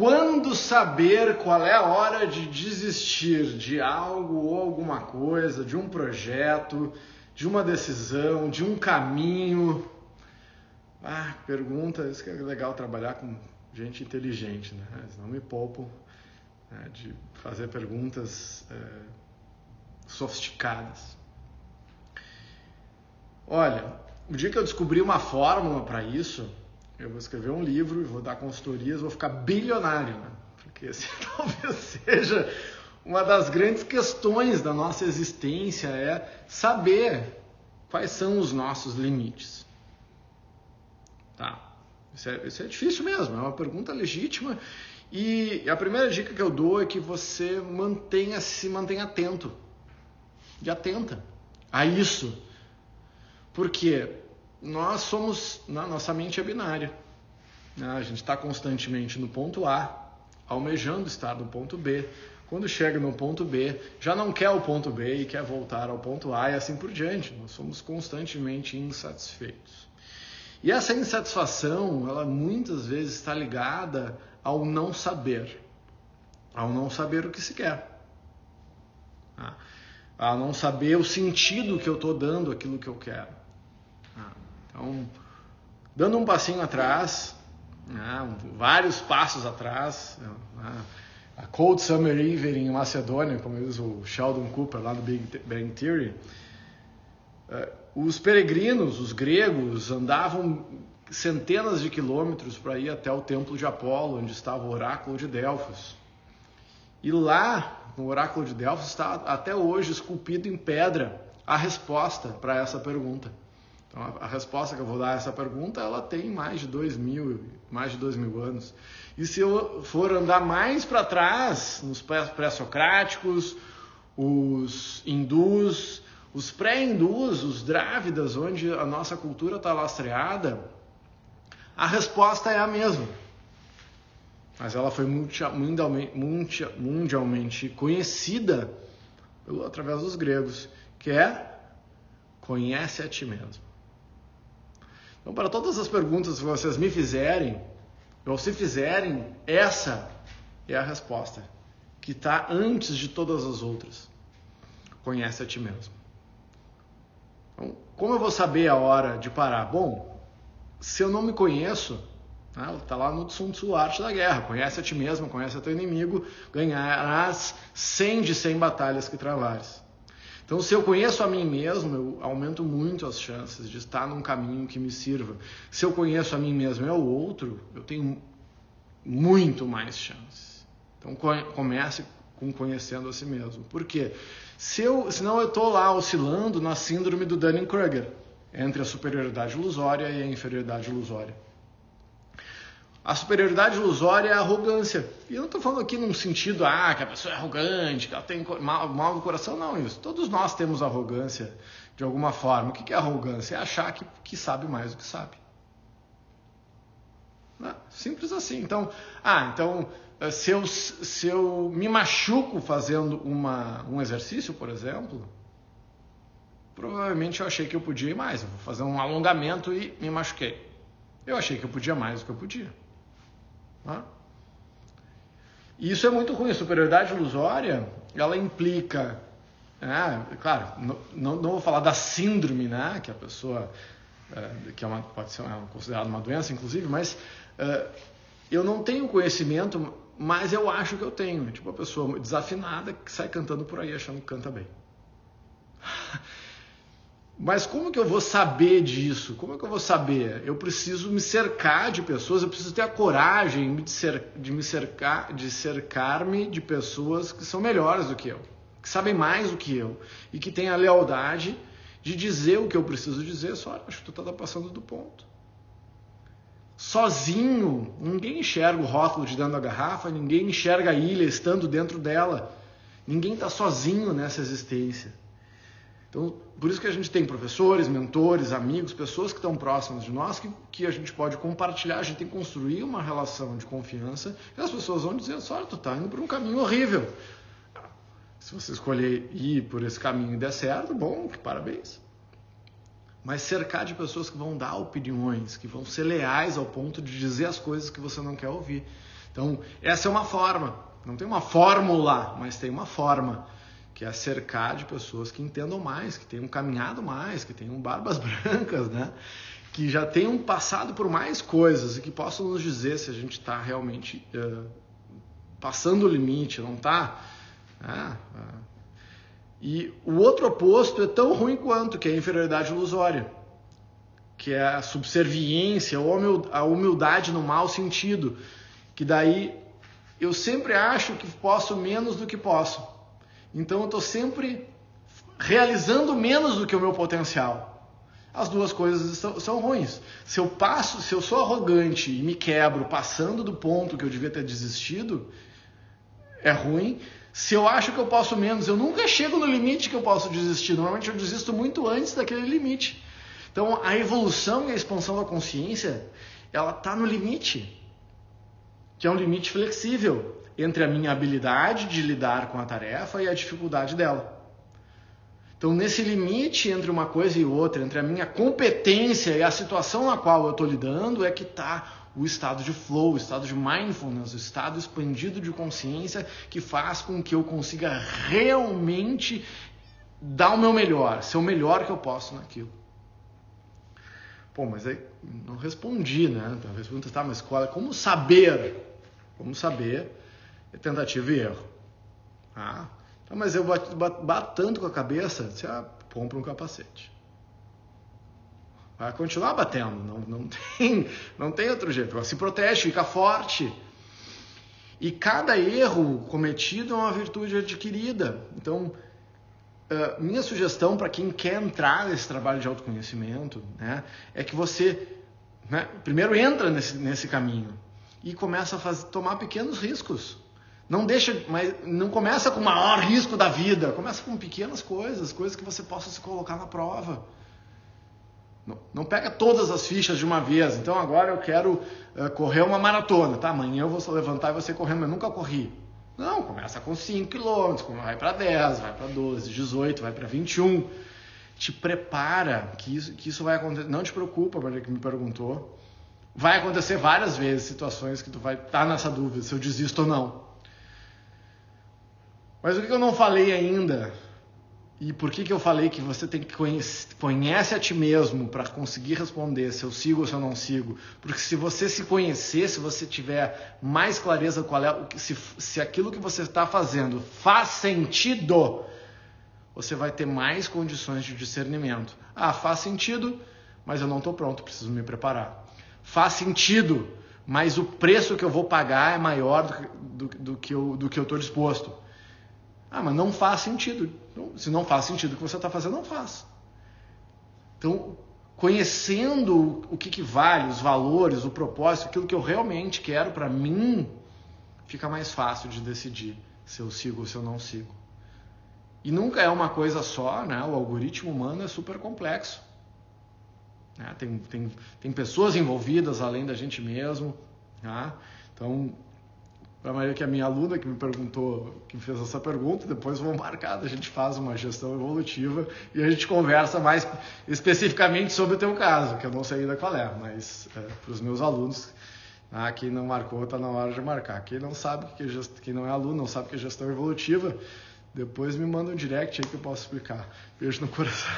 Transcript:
Quando saber qual é a hora de desistir de algo ou alguma coisa, de um projeto, de uma decisão, de um caminho? Ah, pergunta, isso que é legal trabalhar com gente inteligente, né? Não me poupam né, de fazer perguntas é, sofisticadas. Olha, o dia que eu descobri uma fórmula para isso, eu vou escrever um livro vou dar consultorias, vou ficar bilionário, né? Porque esse talvez seja uma das grandes questões da nossa existência é saber quais são os nossos limites. Tá? Isso é, isso é difícil mesmo, é uma pergunta legítima. E a primeira dica que eu dou é que você mantenha se mantenha atento. E atenta a isso. Porque nós somos, nossa mente é binária. Né? A gente está constantemente no ponto A, almejando estar no ponto B. Quando chega no ponto B, já não quer o ponto B e quer voltar ao ponto A e assim por diante. Nós somos constantemente insatisfeitos. E essa insatisfação, ela muitas vezes está ligada ao não saber, ao não saber o que se quer, ah, a não saber o sentido que eu estou dando aquilo que eu quero. Então, dando um passinho atrás, né, vários passos atrás, né, a Cold Summer Evening em Macedônia, como diz o Sheldon Cooper lá no Big Bang Theory, eh, os peregrinos, os gregos, andavam centenas de quilômetros para ir até o templo de Apolo, onde estava o oráculo de Delfos. E lá, no oráculo de Delfos, está até hoje esculpido em pedra a resposta para essa pergunta. Então, a, resposta que eu vou dar a essa pergunta, ela tem mais de dois mil, mais de dois mil anos. E se eu for andar mais para trás, nos pré-socráticos, os hindus, os pré-hindus, os drávidas, onde a nossa cultura está lastreada, a resposta é a mesma. Mas ela foi mundialmente, mundialmente conhecida através dos gregos, que é conhece a ti mesmo. Então, para todas as perguntas que vocês me fizerem, ou se fizerem, essa é a resposta, que está antes de todas as outras. Conhece a ti mesmo. Então, como eu vou saber a hora de parar? Bom, se eu não me conheço, está né, lá no Sun Tzu, Arte da Guerra, conhece a ti mesmo, conhece a teu inimigo, ganharás 100 de 100 batalhas que travares. Então, se eu conheço a mim mesmo, eu aumento muito as chances de estar num caminho que me sirva. Se eu conheço a mim mesmo e o outro, eu tenho muito mais chances. Então, comece com conhecendo a si mesmo. Por quê? Se eu, senão eu estou lá oscilando na síndrome do Dunning-Kruger, entre a superioridade ilusória e a inferioridade ilusória. A superioridade ilusória é a arrogância. E eu não estou falando aqui num sentido, ah, que a pessoa é arrogante, que ela tem mal, mal no coração. Não, isso. Todos nós temos arrogância de alguma forma. O que é arrogância? É achar que, que sabe mais do que sabe. Simples assim. Então, ah, então eh, se eu, se eu me machuco fazendo uma, um exercício, por exemplo, provavelmente eu achei que eu podia ir mais. Eu vou fazer um alongamento e me machuquei. Eu achei que eu podia mais do que eu podia. E isso é muito ruim. Superioridade ilusória, ela implica, né, claro, não, não, vou falar da síndrome, né, que a pessoa, é, que é uma, pode ser considerada uma doença, inclusive, mas é, eu não tenho conhecimento mas eu acho que eu tenho. Tipo, uma pessoa desafinada que sai cantando por aí achando que canta bem. Mas como que eu vou saber disso? Como é que eu vou saber? Eu preciso me cercar de pessoas, eu preciso ter a coragem de me cercar, de cercar-me de pessoas que são melhores do que eu, que sabem mais do que eu e que têm a lealdade de dizer o que eu preciso dizer. Só acho que tu está passando do ponto sozinho. Ninguém enxerga o rótulo de dentro da garrafa, ninguém enxerga a ilha estando dentro dela. Ninguém está sozinho nessa existência. Então, por isso que a gente tem professores, mentores, amigos, pessoas que estão próximas de nós, que, que a gente pode compartilhar, a gente tem que construir uma relação de confiança, e as pessoas vão dizer, só tu está indo por um caminho horrível. Se você escolher ir por esse caminho e der certo, bom, que parabéns mas cercar de pessoas que vão dar opiniões, que vão ser leais ao ponto de dizer as coisas que você não quer ouvir. Então, essa é uma forma. Não tem uma fórmula, mas tem uma forma, que é cercar de pessoas que entendam mais, que tenham caminhado mais, que tenham barbas brancas, né? que já tenham passado por mais coisas e que possam nos dizer se a gente está realmente uh, passando o limite, não está. Né? Uh, e o outro oposto é tão ruim quanto, que é a inferioridade ilusória, que é a subserviência ou a humildade no mau sentido, que daí eu sempre acho que posso menos do que posso. Então eu estou sempre realizando menos do que o meu potencial. As duas coisas são, são, ruins. Se eu passo, se eu sou arrogante e me quebro passando do ponto que eu devia ter desistido, é ruim. Se eu acho que eu posso menos, eu nunca chego no limite que eu posso desistir. Normalmente eu desisto muito antes daquele limite. Então a evolução e a expansão da consciência, ela está no limite, que é um limite flexível entre a minha habilidade de lidar com a tarefa e a dificuldade dela. Então, nesse limite entre uma coisa e outra, entre a minha competência e a situação na qual eu estou lidando, é que está o estado de flow, o estado de mindfulness, o estado expandido de consciência que faz com que eu consiga realmente dar o meu melhor, ser o melhor que eu posso naquilo. Pô, mas aí não respondi, né? Talvez pergunta, tá, mas qual, como saber? Como saber é tentativa e erro. Ah, mas eu bato, bato, bato tanto com a cabeça, você ah, compra um capacete. Vai continuar batendo, não, não, tem, não tem outro jeito. Se protege, fica forte. E cada erro cometido é uma virtude adquirida. Então, uh, minha sugestão para quem quer entrar nesse trabalho de autoconhecimento né, é que você né, primeiro entra nesse, nesse caminho e começa a fazer, tomar pequenos riscos. Não deixa, mas não começa com o maior risco da vida, começa com pequenas coisas, coisas que você possa se colocar na prova. Não, não pega todas as fichas de uma vez. Então agora eu quero uh, correr uma maratona, tá? Amanhã eu vou levantar e você correndo, mas nunca corri. Não, começa com 5 km, vai para 10, vai para 12, 18, vai para 21. Te prepara que isso, que isso vai acontecer. Não te preocupa, Maria, que me perguntou. Vai acontecer várias vezes situações que tu vai estar tá nessa dúvida se eu desisto ou não. Mas o que eu não falei ainda e por que, que eu falei que você tem que conhece, conhece a ti mesmo para conseguir responder se eu sigo ou se eu não sigo? Porque se você se conhecer, se você tiver mais clareza qual é, se, se aquilo que você está fazendo faz sentido, você vai ter mais condições de discernimento. Ah, faz sentido, mas eu não estou pronto, preciso me preparar. Faz sentido, mas o preço que eu vou pagar é maior do, do, do que eu estou disposto. Ah, mas não faz sentido. Se não faz sentido o que você está fazendo, não faz. Então, conhecendo o que, que vale, os valores, o propósito, aquilo que eu realmente quero para mim, fica mais fácil de decidir se eu sigo ou se eu não sigo. E nunca é uma coisa só, né? O algoritmo humano é super complexo. Né? Tem, tem, tem pessoas envolvidas além da gente mesmo. Né? Então, para Maria, que é a minha aluna, que me perguntou, que me fez essa pergunta, depois vou marcar, a gente faz uma gestão evolutiva e a gente conversa mais especificamente sobre o teu caso, que eu não sei ainda qual é, mas é, para os meus alunos, ah, quem não marcou está na hora de marcar. Quem não sabe que gest... quem não é aluno, não sabe que é gestão evolutiva, depois me manda um direct aí que eu posso explicar. Beijo no coração.